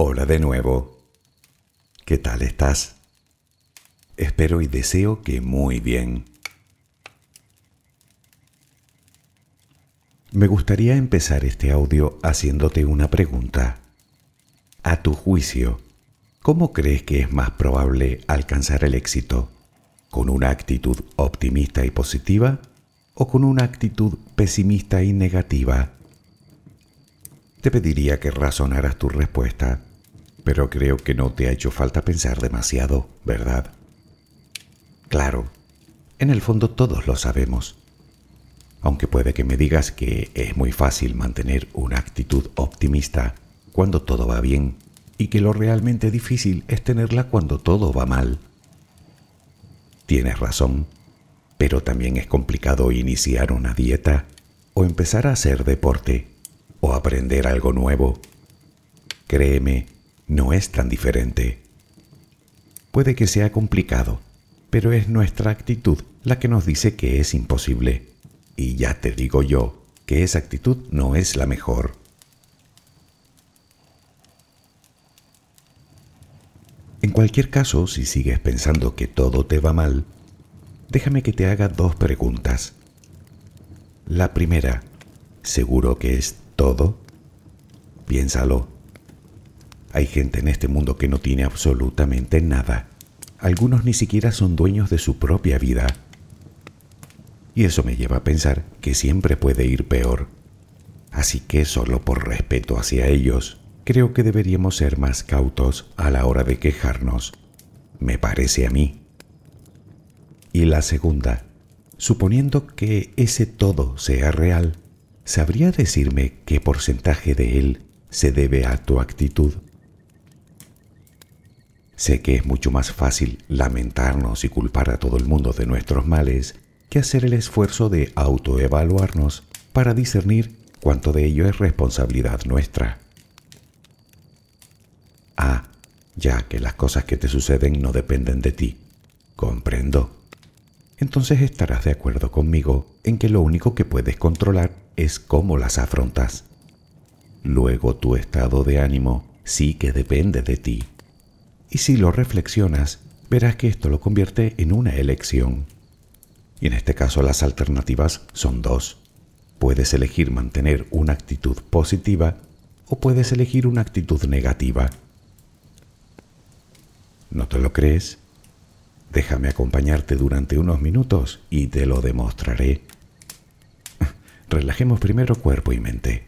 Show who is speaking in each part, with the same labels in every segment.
Speaker 1: Hola de nuevo. ¿Qué tal estás? Espero y deseo que muy bien. Me gustaría empezar este audio haciéndote una pregunta. A tu juicio, ¿cómo crees que es más probable alcanzar el éxito? ¿Con una actitud optimista y positiva o con una actitud pesimista y negativa? Te pediría que razonaras tu respuesta, pero creo que no te ha hecho falta pensar demasiado, ¿verdad? Claro, en el fondo todos lo sabemos aunque puede que me digas que es muy fácil mantener una actitud optimista cuando todo va bien y que lo realmente difícil es tenerla cuando todo va mal. Tienes razón, pero también es complicado iniciar una dieta o empezar a hacer deporte o aprender algo nuevo. Créeme, no es tan diferente. Puede que sea complicado, pero es nuestra actitud la que nos dice que es imposible. Y ya te digo yo que esa actitud no es la mejor. En cualquier caso, si sigues pensando que todo te va mal, déjame que te haga dos preguntas. La primera, ¿seguro que es todo? Piénsalo. Hay gente en este mundo que no tiene absolutamente nada. Algunos ni siquiera son dueños de su propia vida y eso me lleva a pensar que siempre puede ir peor. Así que solo por respeto hacia ellos, creo que deberíamos ser más cautos a la hora de quejarnos. Me parece a mí. Y la segunda, suponiendo que ese todo sea real, ¿sabría decirme qué porcentaje de él se debe a tu actitud? Sé que es mucho más fácil lamentarnos y culpar a todo el mundo de nuestros males que hacer el esfuerzo de autoevaluarnos para discernir cuánto de ello es responsabilidad nuestra. Ah, ya que las cosas que te suceden no dependen de ti. Comprendo. Entonces estarás de acuerdo conmigo en que lo único que puedes controlar es cómo las afrontas. Luego tu estado de ánimo sí que depende de ti. Y si lo reflexionas, verás que esto lo convierte en una elección. Y en este caso las alternativas son dos. Puedes elegir mantener una actitud positiva o puedes elegir una actitud negativa. ¿No te lo crees? Déjame acompañarte durante unos minutos y te lo demostraré. Relajemos primero cuerpo y mente.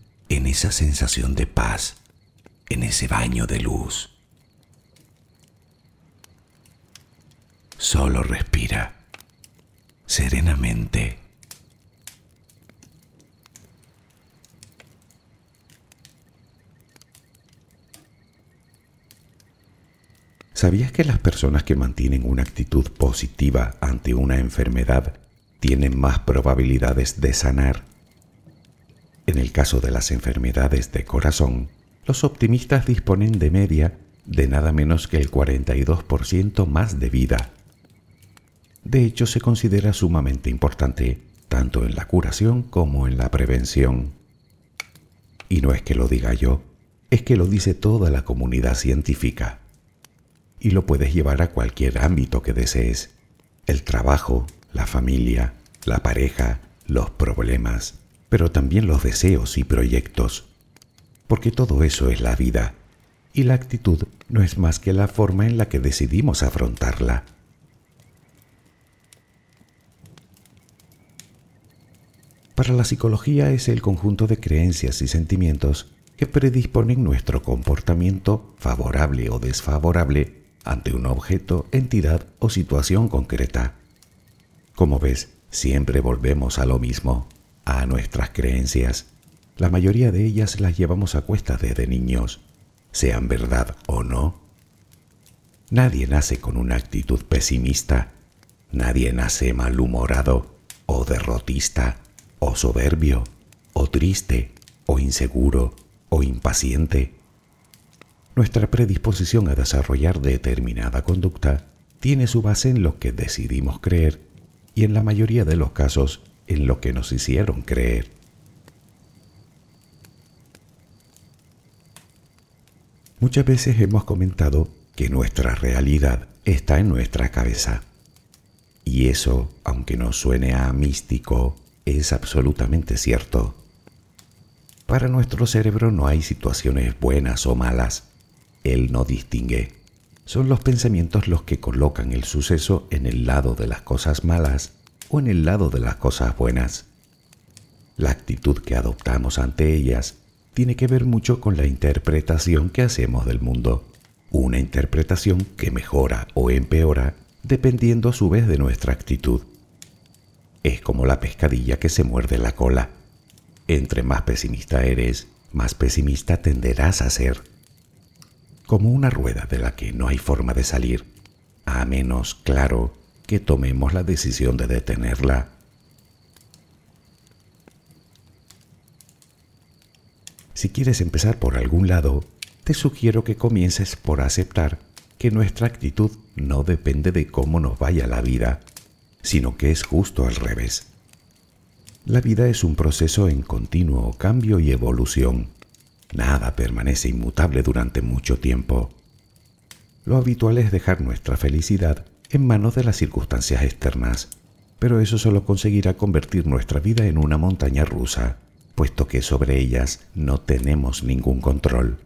Speaker 1: en esa sensación de paz, en ese baño de luz. Solo respira serenamente. ¿Sabías que las personas que mantienen una actitud positiva ante una enfermedad tienen más probabilidades de sanar? En el caso de las enfermedades de corazón, los optimistas disponen de media de nada menos que el 42% más de vida. De hecho, se considera sumamente importante tanto en la curación como en la prevención. Y no es que lo diga yo, es que lo dice toda la comunidad científica y lo puedes llevar a cualquier ámbito que desees. El trabajo, la familia, la pareja, los problemas, pero también los deseos y proyectos. Porque todo eso es la vida y la actitud no es más que la forma en la que decidimos afrontarla. Para la psicología es el conjunto de creencias y sentimientos que predisponen nuestro comportamiento favorable o desfavorable ante un objeto, entidad o situación concreta. Como ves, siempre volvemos a lo mismo, a nuestras creencias. La mayoría de ellas las llevamos a cuesta desde niños, sean verdad o no. Nadie nace con una actitud pesimista, nadie nace malhumorado o derrotista o soberbio o triste o inseguro o impaciente nuestra predisposición a desarrollar determinada conducta tiene su base en lo que decidimos creer y en la mayoría de los casos en lo que nos hicieron creer. Muchas veces hemos comentado que nuestra realidad está en nuestra cabeza. Y eso, aunque nos suene a místico, es absolutamente cierto. Para nuestro cerebro no hay situaciones buenas o malas, él no distingue. Son los pensamientos los que colocan el suceso en el lado de las cosas malas o en el lado de las cosas buenas. La actitud que adoptamos ante ellas tiene que ver mucho con la interpretación que hacemos del mundo, una interpretación que mejora o empeora dependiendo a su vez de nuestra actitud. Es como la pescadilla que se muerde la cola. Entre más pesimista eres, más pesimista tenderás a ser como una rueda de la que no hay forma de salir. a menos, claro, que tomemos la decisión de detenerla. Si quieres empezar por algún lado, te sugiero que comiences por aceptar que nuestra actitud no depende de cómo nos vaya la vida, sino que es justo al revés. La vida es un proceso en continuo cambio y evolución. Nada permanece inmutable durante mucho tiempo. Lo habitual es dejar nuestra felicidad en manos de las circunstancias externas, pero eso solo conseguirá convertir nuestra vida en una montaña rusa, puesto que sobre ellas no tenemos ningún control.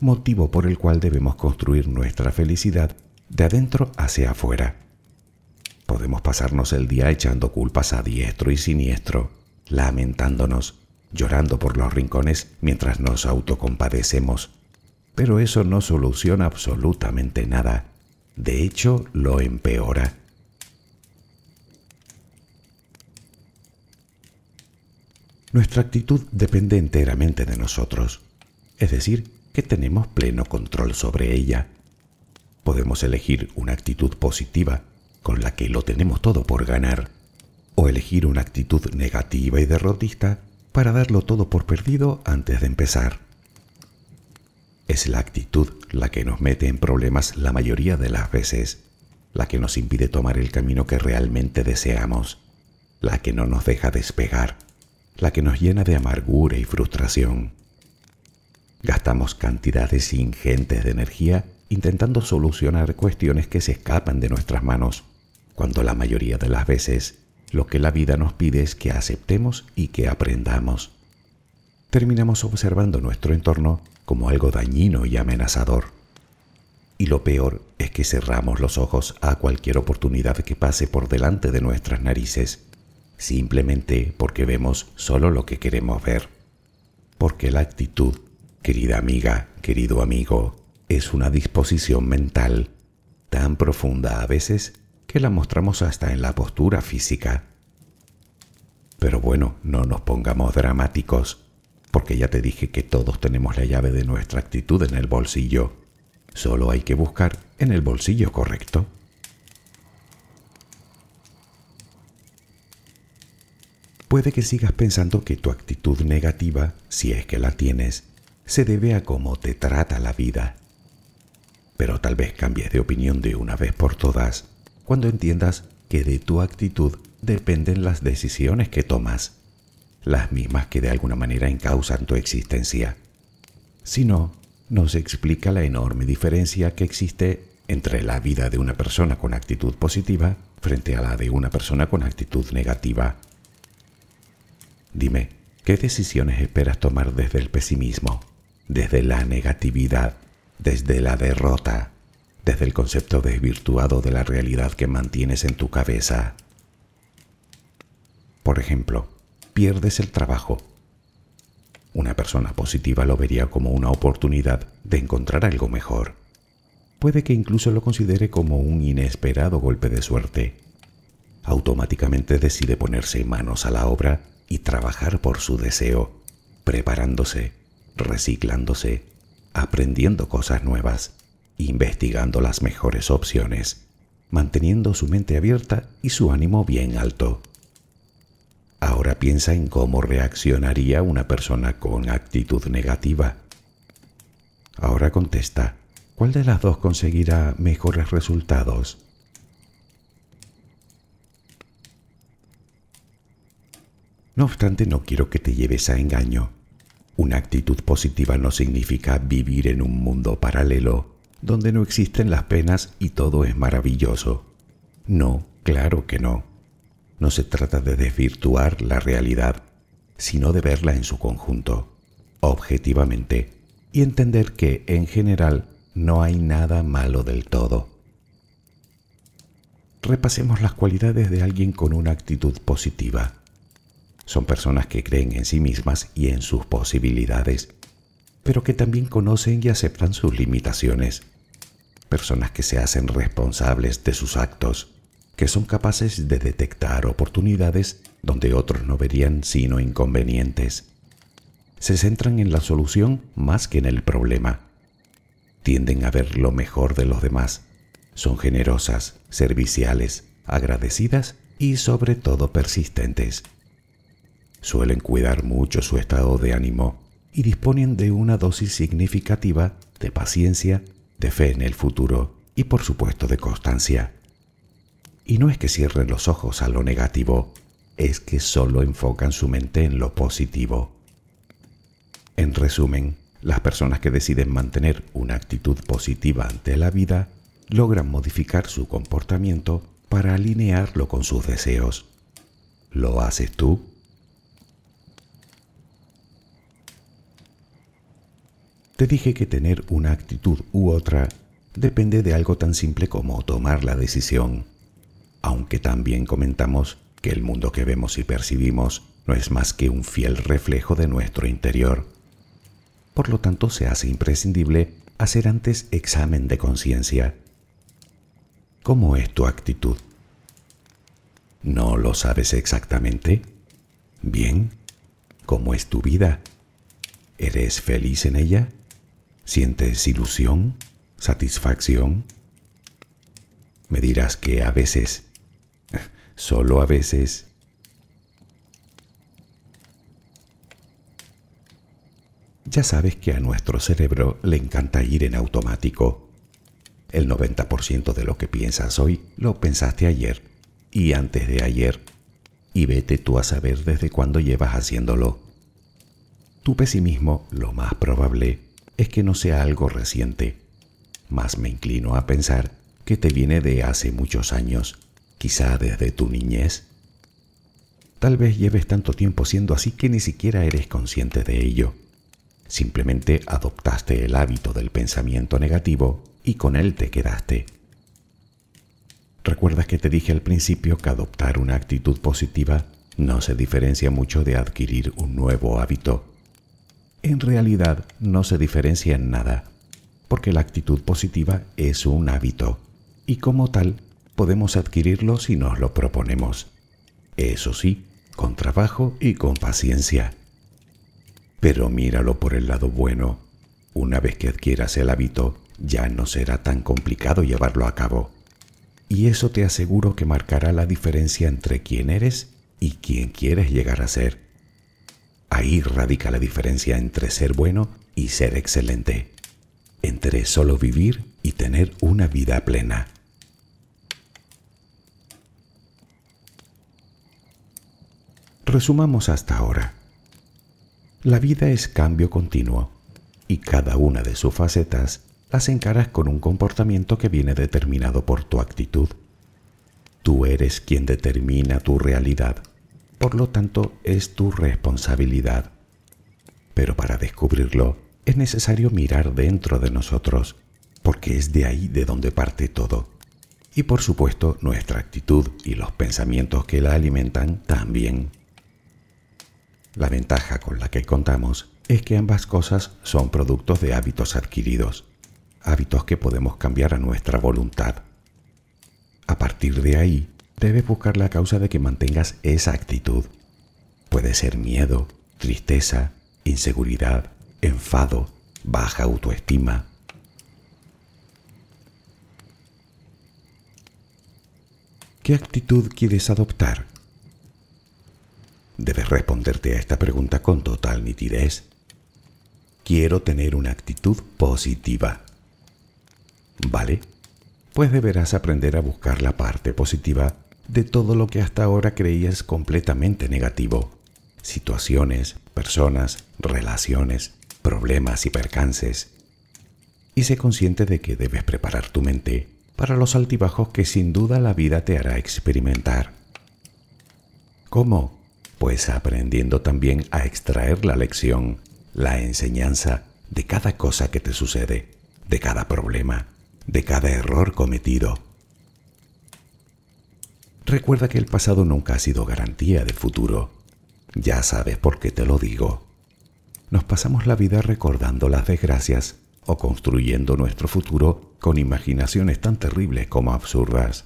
Speaker 1: Motivo por el cual debemos construir nuestra felicidad de adentro hacia afuera. Podemos pasarnos el día echando culpas a diestro y siniestro, lamentándonos, llorando por los rincones mientras nos autocompadecemos pero eso no soluciona absolutamente nada. De hecho, lo empeora. Nuestra actitud depende enteramente de nosotros, es decir, que tenemos pleno control sobre ella. Podemos elegir una actitud positiva, con la que lo tenemos todo por ganar, o elegir una actitud negativa y derrotista para darlo todo por perdido antes de empezar. Es la actitud la que nos mete en problemas la mayoría de las veces, la que nos impide tomar el camino que realmente deseamos, la que no nos deja despegar, la que nos llena de amargura y frustración. Gastamos cantidades ingentes de energía intentando solucionar cuestiones que se escapan de nuestras manos, cuando la mayoría de las veces lo que la vida nos pide es que aceptemos y que aprendamos. Terminamos observando nuestro entorno como algo dañino y amenazador. Y lo peor es que cerramos los ojos a cualquier oportunidad que pase por delante de nuestras narices, simplemente porque vemos solo lo que queremos ver. Porque la actitud, querida amiga, querido amigo, es una disposición mental tan profunda a veces que la mostramos hasta en la postura física. Pero bueno, no nos pongamos dramáticos porque ya te dije que todos tenemos la llave de nuestra actitud en el bolsillo. Solo hay que buscar en el bolsillo correcto. Puede que sigas pensando que tu actitud negativa, si es que la tienes, se debe a cómo te trata la vida. Pero tal vez cambies de opinión de una vez por todas cuando entiendas que de tu actitud dependen las decisiones que tomas las mismas que de alguna manera encausan tu existencia. Si no, nos explica la enorme diferencia que existe entre la vida de una persona con actitud positiva frente a la de una persona con actitud negativa. Dime, ¿qué decisiones esperas tomar desde el pesimismo, desde la negatividad, desde la derrota, desde el concepto desvirtuado de la realidad que mantienes en tu cabeza? Por ejemplo, pierdes el trabajo. Una persona positiva lo vería como una oportunidad de encontrar algo mejor. Puede que incluso lo considere como un inesperado golpe de suerte. Automáticamente decide ponerse manos a la obra y trabajar por su deseo, preparándose, reciclándose, aprendiendo cosas nuevas, investigando las mejores opciones, manteniendo su mente abierta y su ánimo bien alto. Ahora piensa en cómo reaccionaría una persona con actitud negativa. Ahora contesta, ¿cuál de las dos conseguirá mejores resultados? No obstante, no quiero que te lleves a engaño. Una actitud positiva no significa vivir en un mundo paralelo donde no existen las penas y todo es maravilloso. No, claro que no. No se trata de desvirtuar la realidad, sino de verla en su conjunto, objetivamente, y entender que, en general, no hay nada malo del todo. Repasemos las cualidades de alguien con una actitud positiva. Son personas que creen en sí mismas y en sus posibilidades, pero que también conocen y aceptan sus limitaciones. Personas que se hacen responsables de sus actos que son capaces de detectar oportunidades donde otros no verían sino inconvenientes. Se centran en la solución más que en el problema. Tienden a ver lo mejor de los demás. son generosas, serviciales, agradecidas y sobre todo persistentes. Suelen cuidar mucho su estado de ánimo y disponen de una dosis significativa de paciencia, de fe en el futuro y por supuesto de constancia. Y no es que cierren los ojos a lo negativo, es que solo enfocan su mente en lo positivo. En resumen, las personas que deciden mantener una actitud positiva ante la vida logran modificar su comportamiento para alinearlo con sus deseos. ¿Lo haces tú? Te dije que tener una actitud u otra depende de algo tan simple como tomar la decisión, aunque también comentamos que el mundo que vemos y percibimos no es más que un fiel reflejo de nuestro interior. Por lo tanto, se hace imprescindible hacer antes examen de conciencia. ¿Cómo es tu actitud? ¿No lo sabes exactamente? Bien, ¿cómo es tu vida? ¿Eres feliz en ella? ¿Sientes ilusión? ¿Satisfacción? Me dirás que a veces, solo a veces, ya sabes que a nuestro cerebro le encanta ir en automático. El 90% de lo que piensas hoy lo pensaste ayer y antes de ayer, y vete tú a saber desde cuándo llevas haciéndolo. Tu pesimismo, lo más probable, es que no sea algo reciente. Más me inclino a pensar que te viene de hace muchos años, quizá desde tu niñez. Tal vez lleves tanto tiempo siendo así que ni siquiera eres consciente de ello. Simplemente adoptaste el hábito del pensamiento negativo y con él te quedaste. ¿Recuerdas que te dije al principio que adoptar una actitud positiva no se diferencia mucho de adquirir un nuevo hábito en realidad no se diferencia en nada, porque la actitud positiva es un hábito y como tal podemos adquirirlo si nos lo proponemos. Eso sí, con trabajo y con paciencia. Pero míralo por el lado bueno. Una vez que adquieras el hábito, ya no será tan complicado llevarlo a cabo. Y eso te aseguro que marcará la diferencia entre quién eres y quién quieres llegar a ser. Ahí radica la diferencia entre ser bueno y ser excelente, entre solo vivir y tener una vida plena. Resumamos hasta ahora. La vida es cambio continuo y cada una de sus facetas las encaras con un comportamiento que viene determinado por tu actitud. Tú eres quien determina tu realidad por lo tanto es tu responsabilidad. Pero para descubrirlo es necesario mirar dentro de nosotros, porque es de ahí de donde parte todo. Y por supuesto nuestra actitud y los pensamientos que la alimentan también. La ventaja con la que contamos es que ambas cosas son productos de hábitos adquiridos, hábitos que podemos cambiar a nuestra voluntad. A partir de ahí, debes buscar la causa de que mantengas esa actitud. Puede ser miedo, tristeza, inseguridad, enfado, baja autoestima. ¿Qué actitud quieres adoptar? Debes responderte a esta pregunta con total nitidez. Quiero tener una actitud positiva. ¿Vale? Pues deberás aprender a buscar la parte positiva de todo lo que hasta ahora creías completamente negativo. Situaciones, personas, relaciones, problemas y percances. Y sé consciente de que debes preparar tu mente para los altibajos que sin duda la vida te hará experimentar. ¿Cómo? Pues aprendiendo también a extraer la lección, la enseñanza de cada cosa que te sucede, de cada problema, de cada error cometido Recuerda que el pasado nunca ha sido garantía del futuro. Ya sabes por qué te lo digo. Nos pasamos la vida recordando las desgracias o construyendo nuestro futuro con imaginaciones tan terribles como absurdas.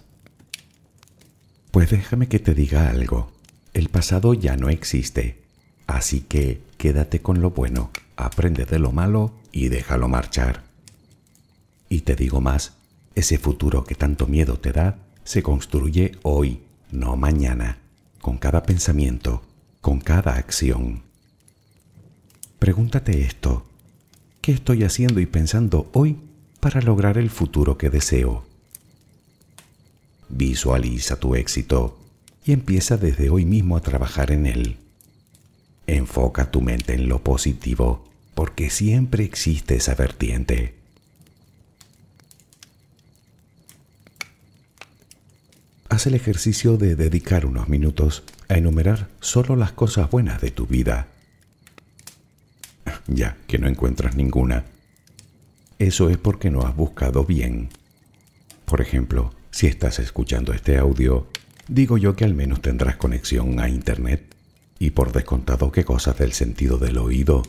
Speaker 1: Pues déjame que te diga algo. El pasado ya no existe. Así que quédate con lo bueno, aprende de lo malo y déjalo marchar. Y te digo más, Ese futuro que tanto miedo te da se construye hoy, no mañana, con cada pensamiento, con cada acción. Pregúntate esto. ¿Qué estoy haciendo y pensando hoy para lograr el futuro que deseo? Visualiza tu éxito y empieza desde hoy mismo a trabajar en él. Enfoca tu mente en lo positivo, porque siempre existe esa vertiente. Haz el ejercicio de dedicar unos minutos a enumerar solo las cosas buenas de tu vida. Ya que no encuentras ninguna, eso es porque no has buscado bien. Por ejemplo, si estás escuchando este audio, digo yo que al menos tendrás conexión a Internet y por descontado que cosas del sentido del oído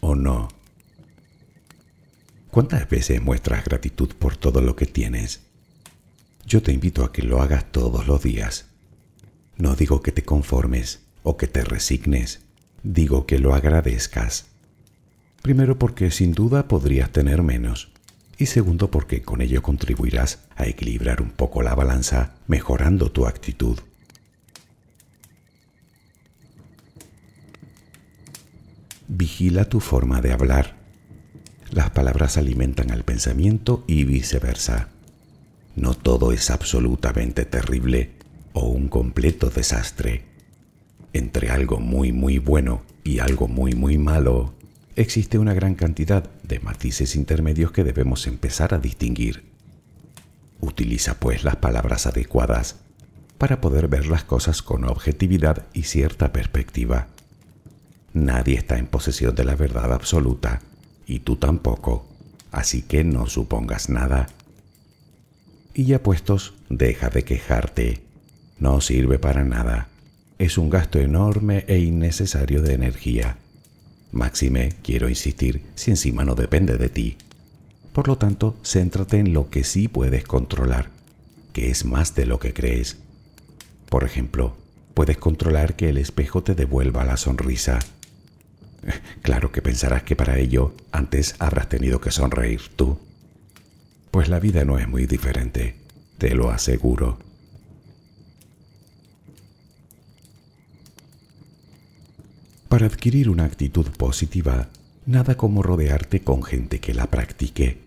Speaker 1: o no. ¿Cuántas veces muestras gratitud por todo lo que tienes? Yo te invito a que lo hagas todos los días. No digo que te conformes o que te resignes, digo que lo agradezcas. Primero porque sin duda podrías tener menos y segundo porque con ello contribuirás a equilibrar un poco la balanza mejorando tu actitud. Vigila tu forma de hablar. Las palabras alimentan al pensamiento y viceversa. No todo es absolutamente terrible o un completo desastre. Entre algo muy muy bueno y algo muy muy malo existe una gran cantidad de matices intermedios que debemos empezar a distinguir. Utiliza pues las palabras adecuadas para poder ver las cosas con objetividad y cierta perspectiva. Nadie está en posesión de la verdad absoluta, y tú tampoco, así que no supongas nada. Y ya puestos, deja de quejarte. No sirve para nada. Es un gasto enorme e innecesario de energía. Máxime, quiero insistir, si encima no depende de ti. Por lo tanto, céntrate en lo que sí puedes controlar, que es más de lo que crees. Por ejemplo, puedes controlar que el espejo te devuelva la sonrisa. Claro que pensarás que para ello antes habrás tenido que sonreír tú. Pues la vida no es muy diferente, te lo aseguro. Para adquirir una actitud positiva, nada como rodearte con gente que la practique.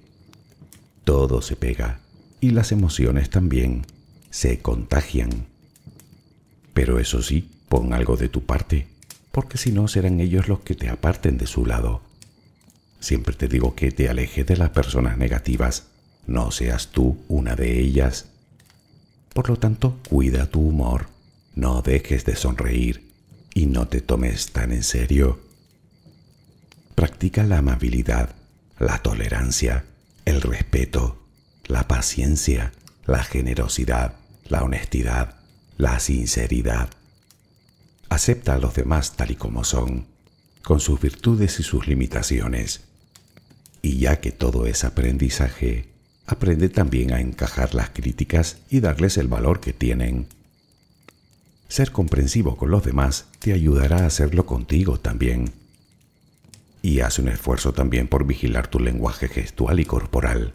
Speaker 1: Todo se pega y las emociones también se contagian. Pero eso sí, pon algo de tu parte, porque si no serán ellos los que te aparten de su lado. Siempre te digo que te alejes de las personas negativas, no seas tú una de ellas. Por lo tanto, cuida tu humor, no dejes de sonreír y no te tomes tan en serio. Practica la amabilidad, la tolerancia, el respeto, la paciencia, la generosidad, la honestidad, la sinceridad. Acepta a los demás tal y como son, con sus virtudes y sus limitaciones. Y ya que todo es aprendizaje, aprende también a encajar las críticas y darles el valor que tienen ser comprensivo con los demás te ayudará a hacerlo contigo también. Y haz un esfuerzo también por vigilar tu lenguaje gestual y corporal.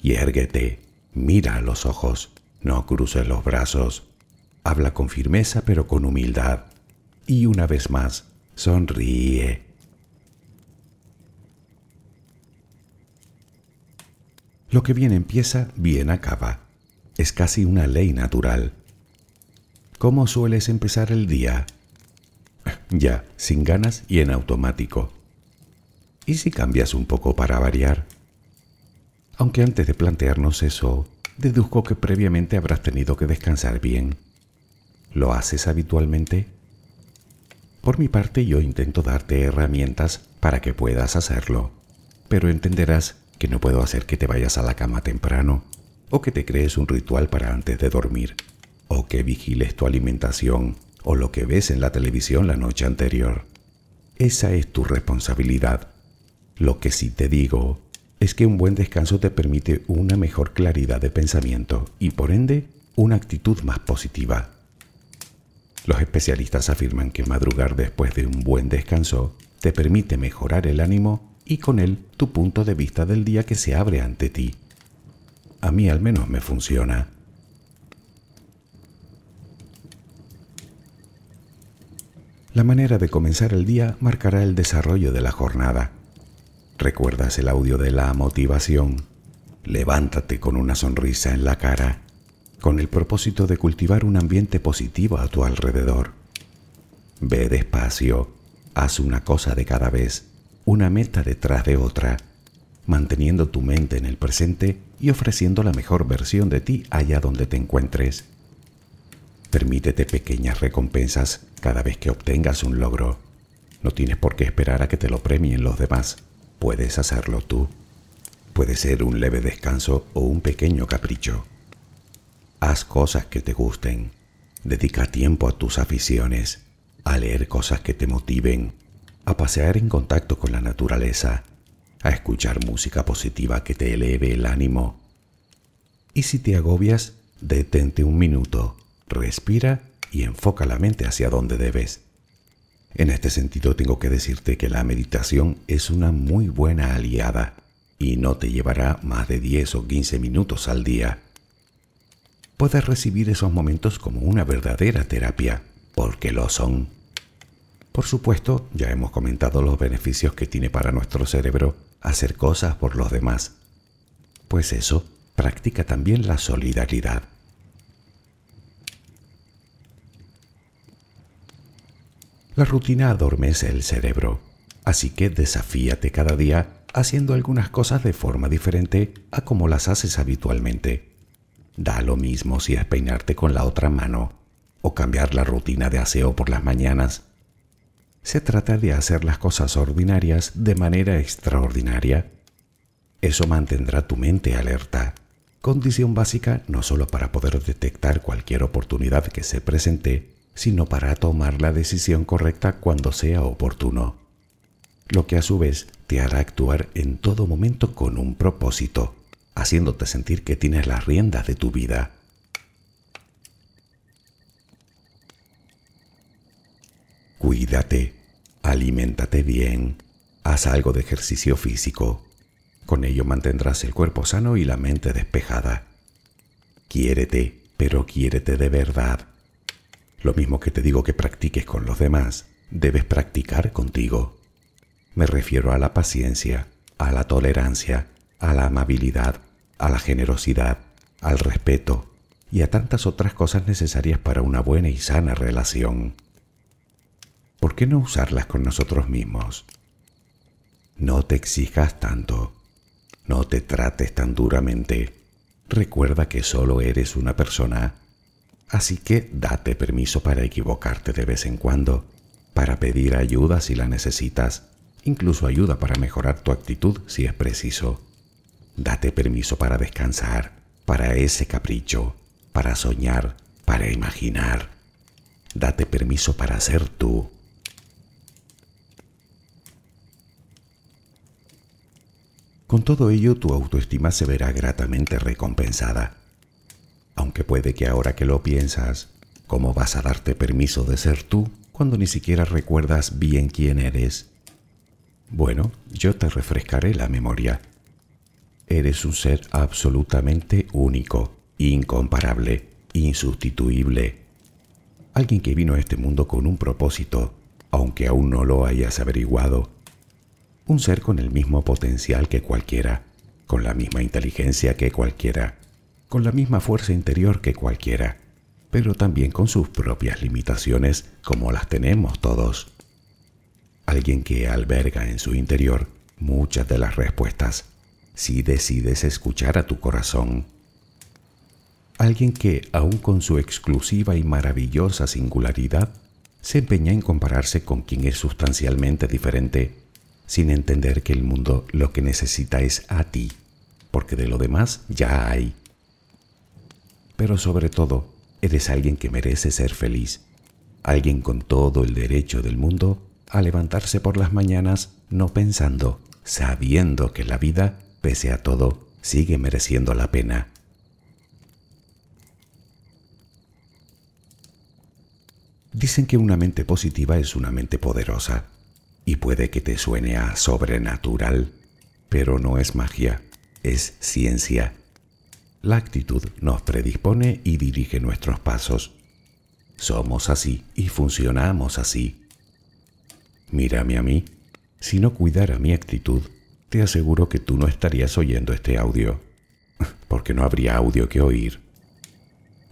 Speaker 1: Y érguete, mira a los ojos, no cruces los brazos. Habla con firmeza pero con humildad. Y una vez más, sonríe. Lo que bien empieza, bien acaba. Es casi una ley natural. ¿Cómo sueles empezar el día? Ya, sin ganas y en automático. ¿Y si cambias un poco para variar? Aunque antes de plantearnos eso, deduzco que previamente habrás tenido que descansar bien. ¿Lo haces habitualmente? Por mi parte yo intento darte herramientas para que puedas hacerlo, pero entenderás que no puedo hacer que te vayas a la cama temprano o que te crees un ritual para antes de dormir o que vigiles tu alimentación o lo que ves en la televisión la noche anterior. Esa es tu responsabilidad. Lo que sí te digo es que un buen descanso te permite una mejor claridad de pensamiento y por ende una actitud más positiva. Los especialistas afirman que madrugar después de un buen descanso te permite mejorar el ánimo y con él tu punto de vista del día que se abre ante ti. A mí al menos me funciona. La manera de comenzar el día marcará el desarrollo de la jornada. ¿Recuerdas el audio de la motivación? Levántate con una sonrisa en la cara, con el propósito de cultivar un ambiente positivo a tu alrededor. Ve despacio, haz una cosa de cada vez, una meta detrás de otra, manteniendo tu mente en el presente y ofreciendo la mejor versión de ti allá donde te encuentres. Permítete pequeñas recompensas cada vez que obtengas un logro. No tienes por qué esperar a que te lo premien los demás. Puedes hacerlo tú. Puede ser un leve descanso o un pequeño capricho. Haz cosas que te gusten. Dedica tiempo a tus aficiones, a leer cosas que te motiven, a pasear en contacto con la naturaleza, a escuchar música positiva que te eleve el ánimo. Y si te agobias, detente un minuto, respira y enfoca la mente hacia donde debes. En este sentido tengo que decirte que la meditación es una muy buena aliada y no te llevará más de 10 o 15 minutos al día. Puedes recibir esos momentos como una verdadera terapia, porque lo son. Por supuesto, ya hemos comentado los beneficios que tiene para nuestro cerebro hacer cosas por los demás. Pues eso practica también la solidaridad. La rutina adormece el cerebro, así que desafíate cada día haciendo algunas cosas de forma diferente a como las haces habitualmente. Da lo mismo si es peinarte con la otra mano o cambiar la rutina de aseo por las mañanas. Se trata de hacer las cosas ordinarias de manera extraordinaria. Eso mantendrá tu mente alerta, condición básica no solo para poder detectar cualquier oportunidad que se presente, sino para tomar la decisión correcta cuando sea oportuno, lo que a su vez te hará actuar en todo momento con un propósito, haciéndote sentir que tienes las riendas de tu vida. Cuídate, aliméntate bien, haz algo de ejercicio físico. Con ello mantendrás el cuerpo sano y la mente despejada. Quiérete, pero quiérete de verdad lo mismo que te digo que practiques con los demás, debes practicar contigo. Me refiero a la paciencia, a la tolerancia, a la amabilidad, a la generosidad, al respeto y a tantas otras cosas necesarias para una buena y sana relación. ¿Por qué no usarlas con nosotros mismos? No te exijas tanto, no te trates tan duramente. Recuerda que solo eres una persona Así que date permiso para equivocarte de vez en cuando, para pedir ayuda si la necesitas, incluso ayuda para mejorar tu actitud si es preciso. Date permiso para descansar, para ese capricho, para soñar, para imaginar. Date permiso para ser tú. Con todo ello, tu autoestima se verá gratamente recompensada aunque puede que ahora que lo piensas, ¿cómo vas a darte permiso de ser tú cuando ni siquiera recuerdas bien quién eres? Bueno, yo te refrescaré la memoria. Eres un ser absolutamente único, incomparable, insustituible. Alguien que vino a este mundo con un propósito, aunque aún no lo hayas averiguado. Un ser con el mismo potencial que cualquiera, con la misma inteligencia que cualquiera con la misma fuerza interior que cualquiera, pero también con sus propias limitaciones como las tenemos todos. Alguien que alberga en su interior muchas de las respuestas si decides escuchar a tu corazón. Alguien que, aun con su exclusiva y maravillosa singularidad, se empeña en compararse con quien es sustancialmente diferente, sin entender que el mundo lo que necesita es a ti, porque de lo demás ya hay pero sobre todo eres alguien que merece ser feliz, alguien con todo el derecho del mundo a levantarse por las mañanas no pensando, sabiendo que la vida, pese a todo, sigue mereciendo la pena. Dicen que una mente positiva es una mente poderosa, y puede que te suene a sobrenatural, pero no es magia, es ciencia La actitud nos predispone y dirige nuestros pasos. Somos así y funcionamos así. Mírame a mí. Si no cuidara mi actitud, te aseguro que tú no estarías oyendo este audio, porque no habría audio que oír.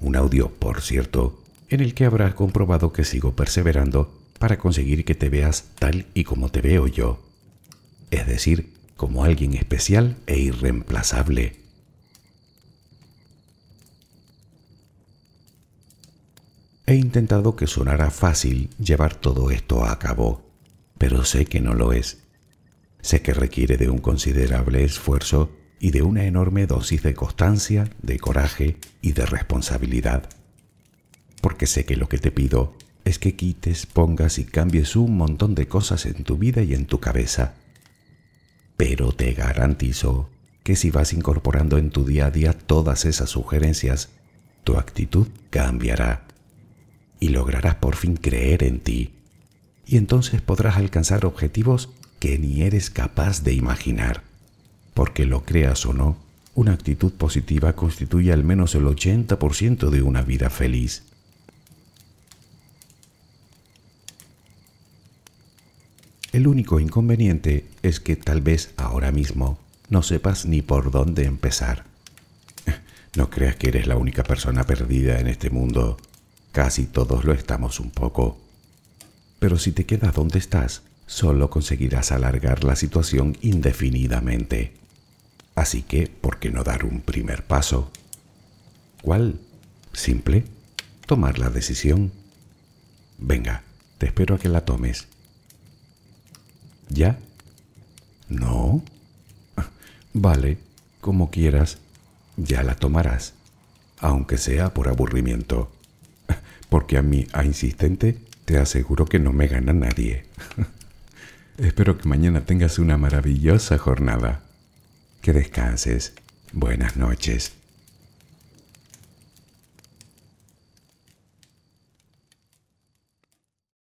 Speaker 1: Un audio, por cierto, en el que habrás comprobado que sigo perseverando para conseguir que te veas tal y como te veo yo, es decir, como alguien especial e irreemplazable. He intentado que sonara fácil llevar todo esto a cabo, pero sé que no lo es. Sé que requiere de un considerable esfuerzo y de una enorme dosis de constancia, de coraje y de responsabilidad. Porque sé que lo que te pido es que quites, pongas y cambies un montón de cosas en tu vida y en tu cabeza. Pero te garantizo que si vas incorporando en tu día a día todas esas sugerencias, tu actitud cambiará y lograrás por fin creer en ti. Y entonces podrás alcanzar objetivos que ni eres capaz de imaginar. Porque lo creas o no, una actitud positiva constituye al menos el 80% de una vida feliz. El único inconveniente es que tal vez ahora mismo no sepas ni por dónde empezar. No creas que eres la única persona perdida en este mundo. Casi todos lo estamos un poco. Pero si te quedas donde estás, solo conseguirás alargar la situación indefinidamente. Así que, ¿por qué no dar un primer paso? ¿Cuál? Simple. Tomar la decisión. Venga, te espero a que la tomes. ¿Ya? ¿No? Vale, como quieras, ya la tomarás, aunque sea por aburrimiento, porque a mí, a insistente, te aseguro que no me gana nadie. Espero que mañana tengas una maravillosa jornada. Que descanses. Buenas noches.